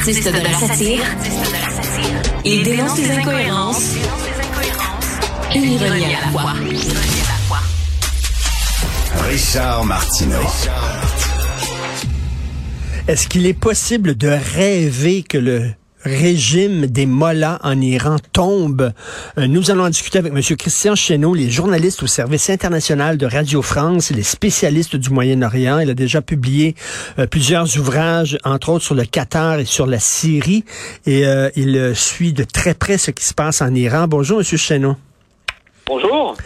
Artiste de la satire, il dénonce les incohérences et l'ironie à la fois. Richard Martineau. Est-ce qu'il est possible de rêver que le régime des mollahs en Iran tombe. Euh, nous allons en discuter avec M. Christian Cheneau, les journalistes au service international de Radio France, les spécialistes du Moyen-Orient. Il a déjà publié euh, plusieurs ouvrages, entre autres sur le Qatar et sur la Syrie, et euh, il suit de très près ce qui se passe en Iran. Bonjour, M. Cheneau. Bonjour.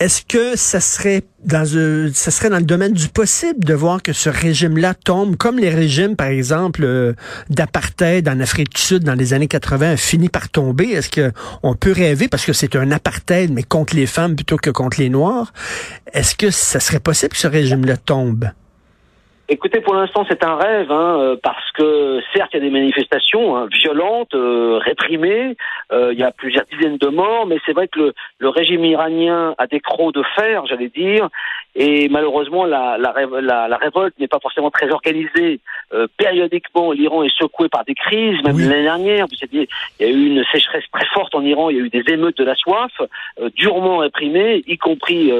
Est-ce que ça serait dans le domaine du possible de voir que ce régime-là tombe, comme les régimes, par exemple, euh, d'apartheid en Afrique du Sud dans les années 80 a fini par tomber? Est-ce que on peut rêver, parce que c'est un apartheid, mais contre les femmes plutôt que contre les Noirs, est-ce que ça serait possible que ce régime-là tombe? Écoutez, pour l'instant, c'est un rêve, hein, euh, parce que certes, il y a des manifestations hein, violentes, euh, réprimées, euh, il y a plusieurs dizaines de morts, mais c'est vrai que le, le, régime iranien a des crocs de fer, j'allais dire, et malheureusement, la, la, la, la révolte n'est pas forcément très organisée. périodiquement, l'Iran est secoué par des crises, même l'année dernière, vous savez, il y a eu une sécheresse très forte en Iran, il y a eu des émeutes de la soif, durement réprimées, y compris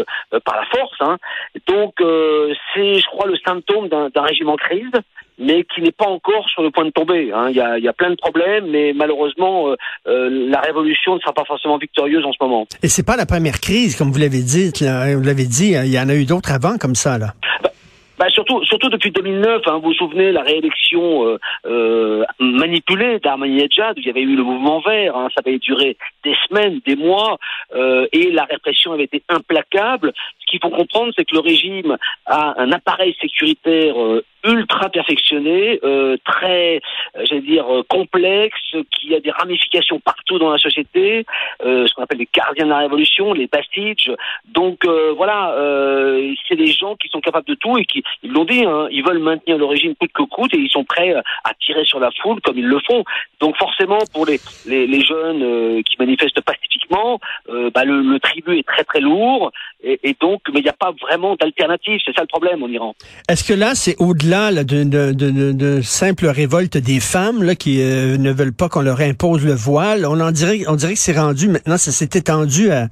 par la force. Hein. Donc, c'est, je crois, le symptôme d'un régime en crise, mais qui n'est pas encore sur le point de tomber. Hein. Il, y a, plein de problèmes, mais malheureusement, euh, euh, la révolution ne sera pas forcément victorieuse en ce moment. Et c'est pas la première crise, comme vous l'avez dit. Vous l'avez dit, il y en a eu d'autres avant comme ça, là. Bah, surtout, surtout depuis 2009, hein, vous vous souvenez la réélection euh, euh, manipulée il y avait eu le mouvement vert, hein, ça avait duré des semaines, des mois, euh, et la répression avait été implacable. Ce qu'il faut comprendre, c'est que le régime a un appareil sécuritaire euh, ultra perfectionné, euh, très, euh, j'allais dire, euh, complexe, qui a des ramifications partout dans la société, ce qu'on appelle les gardiens de la révolution, les bastiges. Donc voilà, c'est des gens qui sont capables de tout et qui, ils l'ont dit, hein, ils veulent maintenir le régime coûte que coûte et ils sont prêts à tirer sur la foule comme ils le font. Donc forcément, pour les, les, jeunes qui manifestent pacifiquement, bah, le, le, tribut est très très lourd et donc, mais il n'y a pas vraiment d'alternative. C'est ça le problème en Iran. Est-ce que là, c'est au-delà de, simple révolte des femmes là, qui euh, ne veulent pas qu'on leur impose le voile. On en dirait, on dirait que c'est rendu maintenant, ça s'est étendu à,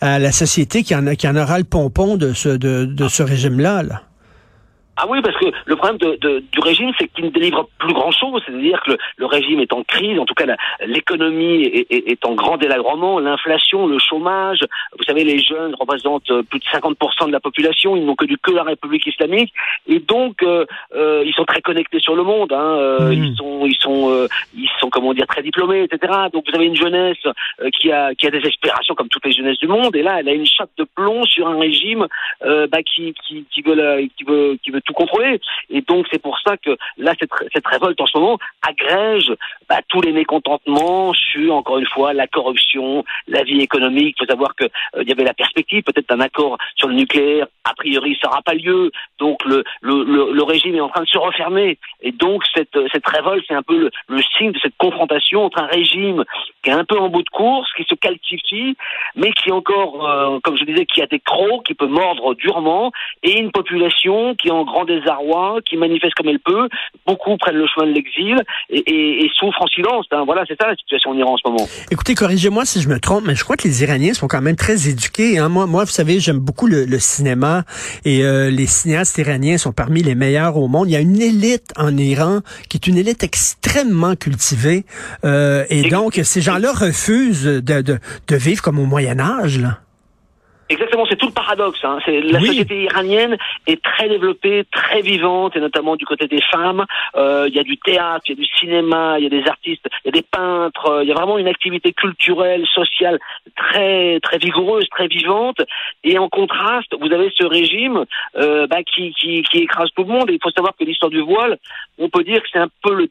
la société qui en, a, qui en aura le pompon de ce, de, ce régime-là. Là. Ah oui, parce que le problème de, de, du régime, c'est qu'il ne délivre plus grand-chose. C'est-à-dire que le, le, régime est en crise, en tout cas l'économie est, est, est, en grand délagrement, l'inflation, le chômage. Vous savez, les jeunes représentent euh, plus de 50% de la population, ils n'ont connu que la République islamique, et donc euh, euh, ils sont très connectés sur le monde. Hein, euh, mmh. Ils sont, ils sont, euh, ils sont, comment dire, très diplômés, etc. Donc vous avez une jeunesse qui a, qui a des aspirations comme toutes les jeunesses du monde, et là, elle a une chape de plomb sur un régime bah, qui, qui, qui veut, la, qui veut, qui veut tout contrôler. Et donc c'est pour ça que là cette, cette révolte en ce moment agrège bah, tous les mécontentements sur encore une fois la corruption, la vie économique. Il faut savoir que euh, y avait la perspective peut-être d'un accord sur le nucléaire. A priori, ça n'aura pas lieu. Donc le, le, le, le, régime est en train de se refermer. Et donc cette, cette révolte, c'est un peu le, le signe de cette confrontation entre un régime qui est un peu en bout de course, qui se calcifie, mais qui encore, euh, comme je disais, qui a des crocs, qui peut mordre durement, et une population qui est en grand désarroi, qui manifeste comme elle peut. Beaucoup prennent le chemin de l'exil et, et, et, souffrent en silence. Hein. Voilà, c'est ça la situation en Iran en ce moment. Écoutez, corrigez-moi si je me trompe, mais je crois que les Iraniens sont quand même très éduqués. Hein. Moi, moi, vous savez, j'aime beaucoup le, le, cinéma et euh, les cinéastes iraniens sont parmi les meilleurs au monde. Il y a une élite en Iran qui est une élite extrêmement cultivée euh, et, et donc ces gens-là refusent de, de, de vivre comme au Moyen Âge. Là. Exactement, c'est tout le paradoxe. Hein. C'est la Oui. société iranienne est très développée, très vivante, et notamment du côté des femmes. Euh, Il y a du théâtre, il y a du cinéma, il y a des artistes, il y a des peintres. euh, Il y a vraiment une activité culturelle, sociale très très vigoureuse, très vivante. Et en contraste, vous avez ce régime euh, bah, qui, qui qui écrase tout le monde. Et il faut savoir que l'histoire du voile, on peut dire que c'est un peu le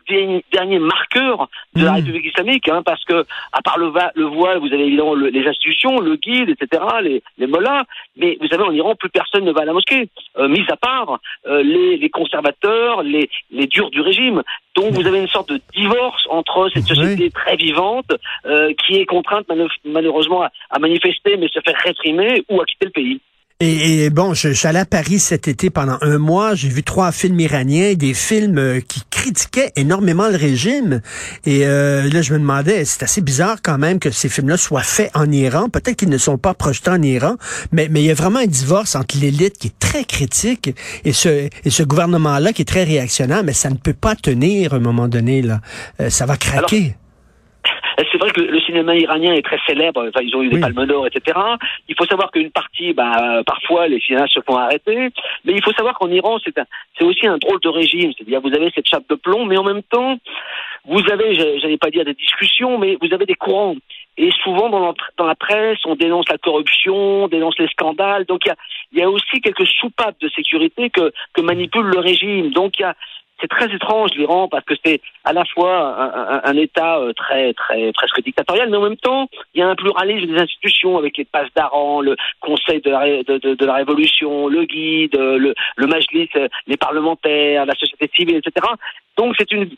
dernier, marqueur de la Mm. République islamique, hein, parce que à part le, va- le voile, vous avez évidemment le- les institutions, le guide, etc., les, les mollahs, mais vous savez, en Iran, plus personne ne va à la mosquée, euh, mis à part euh, les, les conservateurs, les, les durs du régime. Donc vous avez une sorte de divorce entre cette Oui. société très vivante, euh, qui est contrainte mal- malheureusement à, à manifester, mais se faire réprimer ou à quitter le pays. Et, et bon, je, allé à Paris cet été pendant un mois. J'ai vu trois films iraniens, des films qui critiquaient énormément le régime. Et euh, là, je me demandais, c'est assez bizarre quand même que ces films-là soient faits en Iran. Peut-être qu'ils ne sont pas projetés en Iran, mais mais il y a vraiment un divorce entre l'élite qui est très critique et ce et ce gouvernement-là qui est très réactionnaire. Mais ça ne peut pas tenir à un moment donné là. Euh, ça va craquer. C'est vrai que le cinéma iranien est très célèbre. Enfin, ils ont eu des Oui. palmes d'or, etc. Il faut savoir qu'une partie, bah, euh, parfois, les cinéastes se font arrêter. Mais il faut savoir qu'en Iran, c'est aussi un drôle de régime. C'est-à-dire, vous avez cette chape de plomb, mais en même temps, vous avez, j'allais pas dire des discussions, mais vous avez des courants. Et souvent, dans la, dans la presse, on dénonce la corruption, on dénonce les scandales. Donc, il y a, y a aussi quelques soupapes de sécurité que, que manipule le régime. Donc, il y a, c'est très étrange l'Iran parce que c'est à la fois un, un- un État euh, très très presque dictatorial, mais en même temps il y a un pluralisme des institutions avec les passes d'Aran, le Conseil de la, de- de la Révolution, le guide, euh, le, le Majlis, euh, les parlementaires, la société civile, etc. Donc c'est une,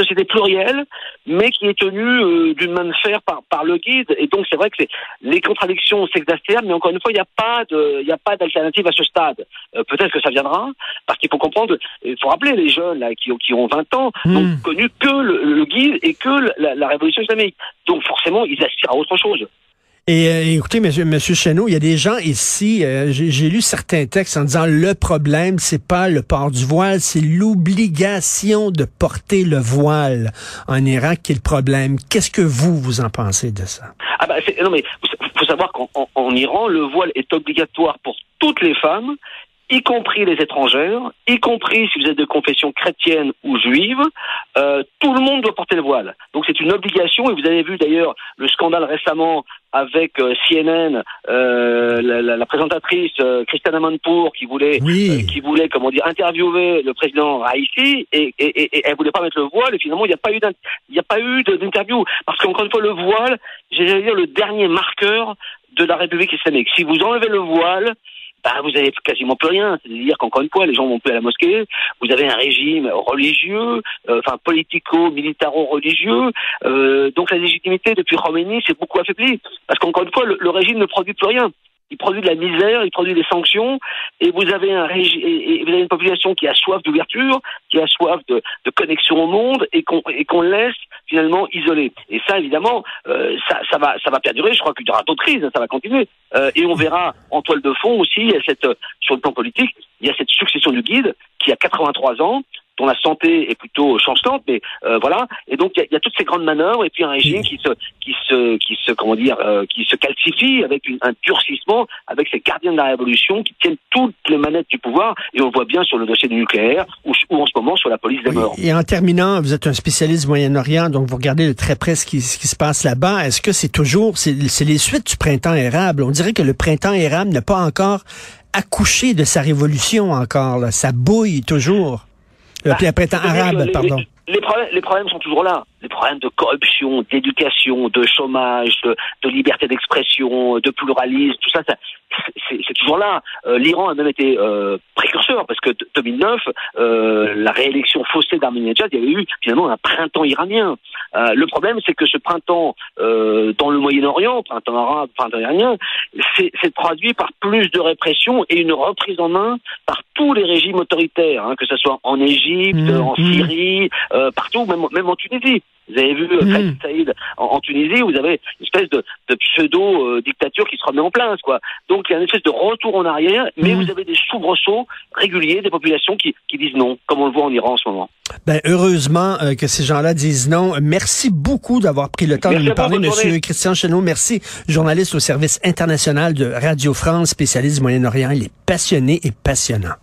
société plurielle, mais qui est tenue euh, d'une main de fer par, par le guide. Et donc c'est vrai que c'est, les contradictions s'exacerbent, mais encore une fois il n'y a pas de, il a pas d'alternative à ce stade. Euh, peut-être que ça viendra, parce qu'il faut comprendre, il faut rappeler les jeunes là qui, ont- qui ont 20 ans Hmm. n'ont connu que le, le guide et que la, la révolution islamique. Donc forcément ils aspirent à autre chose. Et euh, écoutez, monsieur, monsieur Chesneau, il y a des gens ici, euh, j'ai lu certains textes en disant le problème, c'est pas le port du voile, c'est l'obligation de porter le voile en Iran qui est le problème. Qu'est-ce que vous, vous en pensez de ça? Ah bah non mais faut savoir qu'en en- en Iran le voile est obligatoire pour toutes les femmes, y compris les étrangères, y compris si vous êtes de confession chrétienne ou juive, euh, tout le monde doit porter le voile. Donc c'est une obligation et vous avez vu d'ailleurs le scandale récemment avec euh, CNN, euh, la, la- la présentatrice euh, Christiane Amanpour qui voulait Oui. euh, qui voulait comment dire interviewer le président Raisi et, et, et, et elle voulait pas mettre le voile et finalement il n'y a pas eu d'in- il n'y a pas eu de- d'interview parce qu'encore une fois le voile j'allais dire le dernier marqueur de la République islamique si vous enlevez le voile bah, vous avez quasiment plus rien. C'est-à-dire qu'encore une fois, les gens vont plus à la mosquée. Vous avez un régime religieux, euh, enfin politico-militaro-religieux. Euh, donc la légitimité depuis Khomeini s'est beaucoup affaiblie. Parce qu'encore une fois, le, le régime ne produit plus rien. Il produit de la misère, il produit des sanctions, et vous avez un et, vous avez une population qui a soif d'ouverture, qui a soif de, connexion au monde, et qu'on laisse finalement isolé. Et ça, évidemment, euh, ça, ça va ça va perdurer. Je crois qu'il y aura d'autres crises, hein, ça va continuer. Euh, et on verra en toile de fond aussi, il y a cette, euh, sur le plan politique, il y a cette succession du guide qui a 83 ans, dont la santé est plutôt chancelante, mais euh, voilà. Et donc il y, y a toutes ces grandes manœuvres et puis un régime qui se, qui se, qui se, comment dire, euh, qui se calcifie avec une- un durcissement, avec ces gardiens de la révolution qui tiennent toutes les manettes du pouvoir. Et on voit bien sur le dossier du nucléaire ou, ou en ce moment sur la police des Oui. morts. Et en terminant, vous êtes un spécialiste du Moyen-Orient, donc vous regardez de très près ce qui, ce qui se passe là-bas. Est-ce que c'est toujours, c'est les suites du printemps érable? On dirait que le printemps érable n'a pas encore accouché de sa révolution encore. là. Ça bouille toujours. Le Bah, printemps C'est-à-dire arabe, les- pardon. Les, problèmes, les problèmes sont toujours là. Les problèmes de corruption, d'éducation, de chômage, de, de liberté d'expression, de pluralisme, tout ça, ça c'est toujours là. Euh, L'Iran a même été euh, précurseur parce que d- 2009, euh, la réélection faussée d'Ahmadinejad, il y avait eu finalement un printemps iranien. Euh, le problème, c'est que ce printemps euh, dans le Moyen-Orient, printemps arabe, printemps iranien, c'est c'est traduit par plus de répression et une reprise en main par tous les régimes autoritaires, hein, que ce soit en Égypte, Mmh, en. Syrie, euh, partout, même, même en Tunisie. Vous avez vu euh, Mhm. Saïd en, en Tunisie, vous avez une espèce de, de pseudo-dictature qui se remet en place, quoi. Donc il y a une espèce de retour en arrière, mais Mhm. vous avez des soubresauts réguliers des populations qui, qui disent non, comme on le voit en Iran en ce moment. Ben, heureusement euh, que ces gens-là disent non. Merci beaucoup d'avoir pris le temps Merci de nous parler, Monsieur journée. Christian Chenot. Merci, journaliste au service international de Radio France, spécialiste du Moyen-Orient. Il est passionné et passionnant.